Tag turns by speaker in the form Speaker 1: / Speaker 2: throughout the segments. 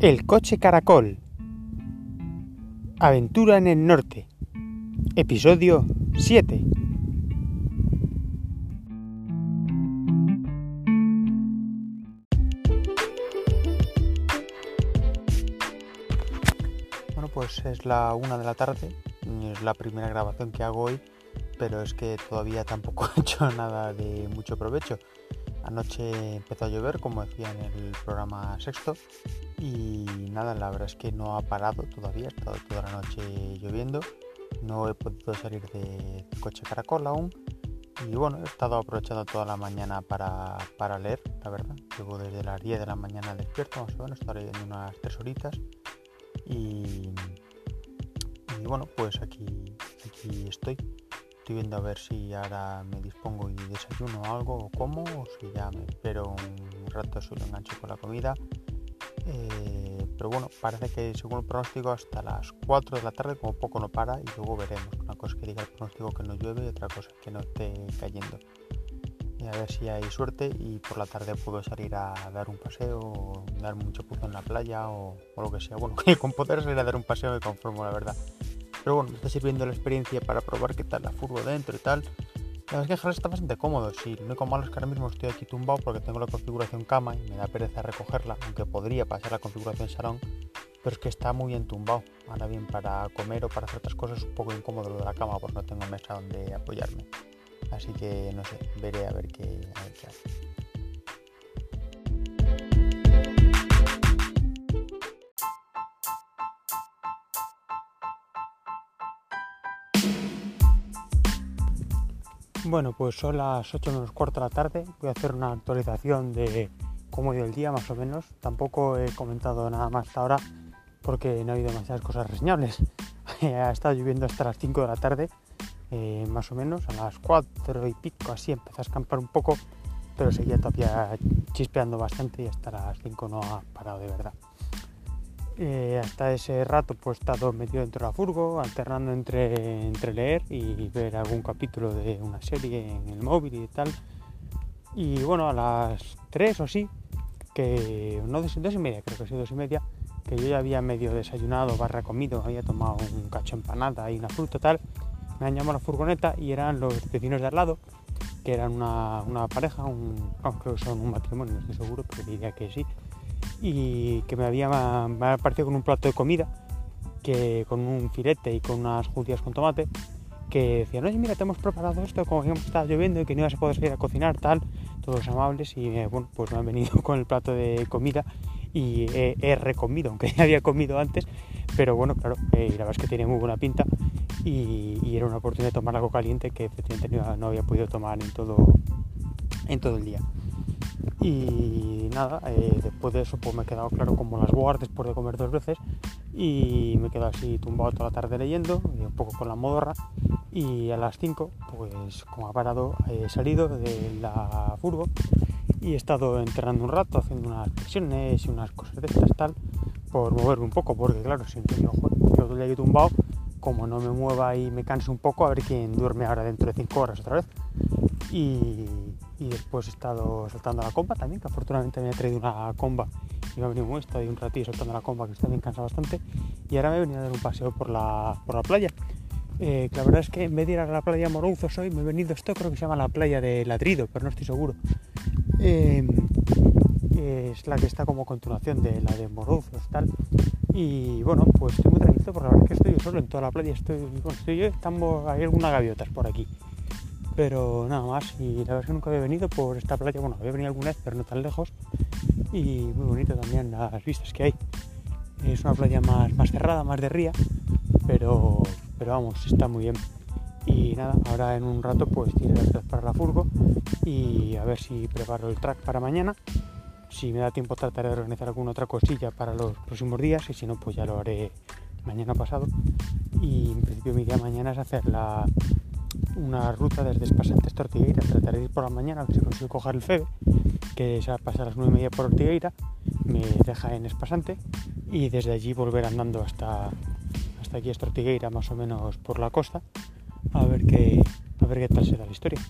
Speaker 1: El coche caracol. Aventura en el norte. Episodio 7. Bueno, pues es la una de la tarde. Es la primera grabación que hago hoy, pero es que todavía tampoco he hecho nada de mucho provecho. Anoche empezó a llover, como decía en el programa sexto, y nada, la verdad es que no ha parado todavía, ha estado toda la noche lloviendo, no he podido salir de coche caracol aún, y bueno, he estado aprovechando toda la mañana para, para leer, la verdad, llevo desde las 10 de la mañana despierto, más o menos, estaré leyendo unas 3 horitas, y, bueno, pues aquí estoy. Estoy viendo a ver si ahora me dispongo y desayuno algo o como, o si ya me espero un rato si lo engancho con la comida. Eh, pero bueno, parece que según el pronóstico hasta las 4 de la tarde como poco no para y luego veremos. Una cosa que diga el pronóstico que no llueve y otra cosa que no esté cayendo. Y a ver si hay suerte y por la tarde puedo salir a dar un paseo, o dar mucho puzo en la playa o, o lo que sea. Bueno, con poder salir a dar un paseo me conformo, la verdad. Pero bueno, me está sirviendo la experiencia para probar qué tal la furgo dentro y tal. La verdad es que está bastante cómodo. Sí, lo único malo es que ahora mismo estoy aquí tumbado porque tengo la configuración cama y me da pereza recogerla, aunque podría pasar la configuración salón, pero es que está muy entumbado. Ahora bien, para comer o para hacer otras cosas es un poco incómodo lo de la cama porque no tengo mesa donde apoyarme. Así que no sé, veré a ver qué, a ver qué hace. Bueno, pues son las 8 menos cuarto de la tarde. Voy a hacer una actualización de cómo ha ido el día, más o menos. Tampoco he comentado nada más hasta ahora porque no ha habido demasiadas cosas reseñables. ha estado lloviendo hasta las 5 de la tarde, eh, más o menos. A las 4 y pico así empezó a escampar un poco, pero seguía todavía chispeando bastante y hasta las 5 no ha parado de verdad. Eh, hasta ese rato pues he estado metido dentro de la furgo, alternando entre, entre leer y ver algún capítulo de una serie en el móvil y tal. Y bueno, a las 3 o sí, que no dos, dos y media, creo que sí, dos y media, que yo ya había medio desayunado, barra comido, había tomado un cacho empanada y una fruta tal, me han llamado a la furgoneta y eran los vecinos de al lado, que eran una, una pareja, un, son un matrimonio, no estoy seguro, pero diría que sí y que me había me aparecido con un plato de comida que con un filete y con unas judías con tomate que decían, oye mira te hemos preparado esto como que estaba lloviendo y que no ibas a poder salir a cocinar tal todos amables y eh, bueno pues me han venido con el plato de comida y he, recomido aunque ya había comido antes pero bueno claro eh, la verdad es que tenía muy buena pinta y, y, era una oportunidad de tomar algo caliente que efectivamente no, no había podido tomar en todo en todo el día y nada, eh, después de eso pues me he quedado claro como las boas después de comer dos veces y me he quedado así tumbado toda la tarde leyendo, un poco con la modorra. Y a las 5 pues como ha parado he salido de la furgo y he estado entrenando un rato haciendo unas flexiones y unas cosas de estas tal por moverme un poco porque claro si yo todo el día tumbado como no me mueva y me canse un poco a ver quién duerme ahora dentro de 5 horas otra vez. Y, y, después he estado saltando la comba también, que afortunadamente me he traído una comba y me ha venido muy estado un ratillo saltando la comba que bien cansa bastante y ahora me he venido a dar un paseo por la, por la playa. Eh, que la verdad es que en vez de ir a la playa Morouzos hoy me he venido esto, creo que se llama la playa de Ladrido, pero no estoy seguro. Eh, es la que está como continuación de la de Morouzos tal. Y bueno, pues estoy muy tranquilo porque la verdad es que estoy solo en toda la playa, estoy, bueno, estoy estamos, hay algunas gaviotas por aquí pero nada más. Y la verdad es que nunca había venido por esta playa. Bueno había venido alguna vez pero no tan lejos. Y muy bonito también las vistas que hay. Es una playa más, más cerrada más de ría pero pero vamos está muy bien. Y nada ahora en un rato pues tiré las para la furgo y a ver si preparo el track para mañana. Si me da tiempo trataré de organizar alguna otra cosilla para los próximos días y si no pues ya lo haré mañana pasado. Y en principio mi día mañana es hacer la una ruta desde Espasante hasta Ortigueira. Trataré de ir por la mañana a ver si consigo coger el FEBE, que se pasa a las 9 y media por Ortigueira, me deja en Espasante y desde allí volver andando hasta, hasta aquí, hasta Ortigueira, más o menos por la costa, a ver qué, a ver qué tal será la historia.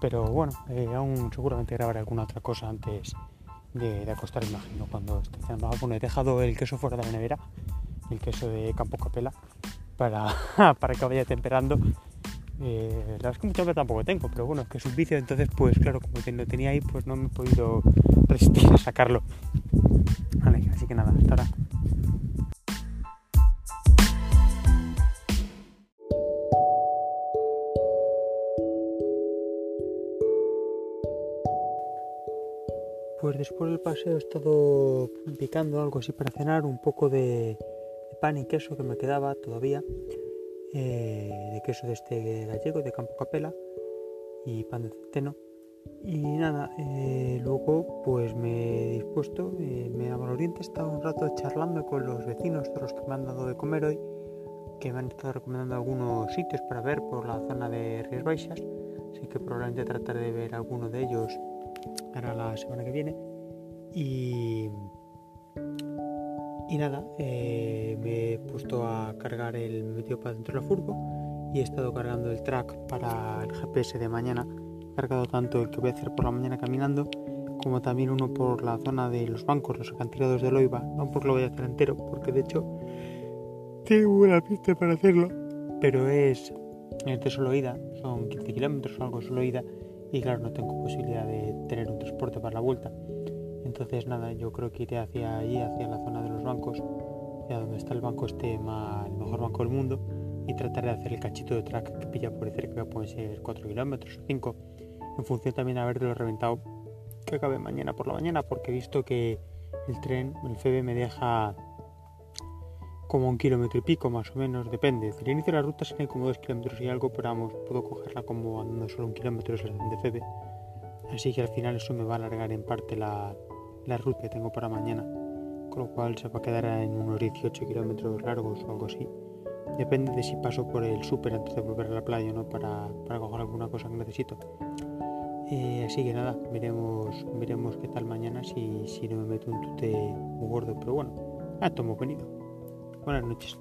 Speaker 1: Pero bueno, eh, aún seguramente grabaré alguna otra cosa antes, de, acostar, imagino, cuando esté cenando. Bueno, he dejado el queso fuera de la nevera, el queso de Campo Capela, para, para que vaya temperando. Eh, la verdad es que mucha hambre tampoco tengo, pero bueno, es que es un vicio, entonces pues claro, como lo tenía ahí, pues no me he podido resistir a sacarlo. Vale, así que nada, hasta ahora. Pues después del paseo he estado picando algo así para cenar, un poco de, pan y queso que me quedaba todavía, eh, de queso de este gallego, de Campo Capela, y pan de centeno. Y nada, eh, luego pues me he dispuesto, eh, me dientes, he estado un rato charlando con los vecinos, de los que me han dado de comer hoy, que me han estado recomendando algunos sitios para ver por la zona de Rías Baixas, así que probablemente trataré de ver alguno de ellos para la semana que viene. Y, y nada, eh, me he puesto a cargar el metido para dentro del furgo y he estado cargando el track para el GPS de mañana. He cargado tanto el que voy a hacer por la mañana caminando como también uno por la zona de los bancos, los acantilados de Loiva. No porque lo voy a hacer entero, porque de hecho tengo buena pista para hacerlo, pero es de solo ida, son 15 kilómetros o algo solo ida y claro, no tengo posibilidad de tener un transporte para la vuelta. Entonces nada, yo creo que iré hacia allí, hacia la zona de los bancos, hacia donde está el banco este el mejor banco del mundo y trataré de hacer el cachito de track que pilla por cerca, que pueden ser 4 kilómetros o 5, en función también a ver de lo reventado que acabe mañana por la mañana, porque he visto que el tren, el FEB me deja como un kilómetro y pico más o menos, depende. El inicio de la ruta sería como dos kilómetros y algo, pero vamos, puedo cogerla como andando solo un kilómetro de Febe. Así que al final eso me va a alargar en parte la, la ruta que tengo para mañana, con lo cual se va a quedar en unos 18 kilómetros largos o algo así. Depende de si paso por el súper antes de volver a la playa, ¿no? Para, para coger alguna cosa que necesito. Eh, así que nada, veremos, veremos qué tal mañana si, si no me meto un tute gordo, pero bueno, a tomo venido. Buenas noches.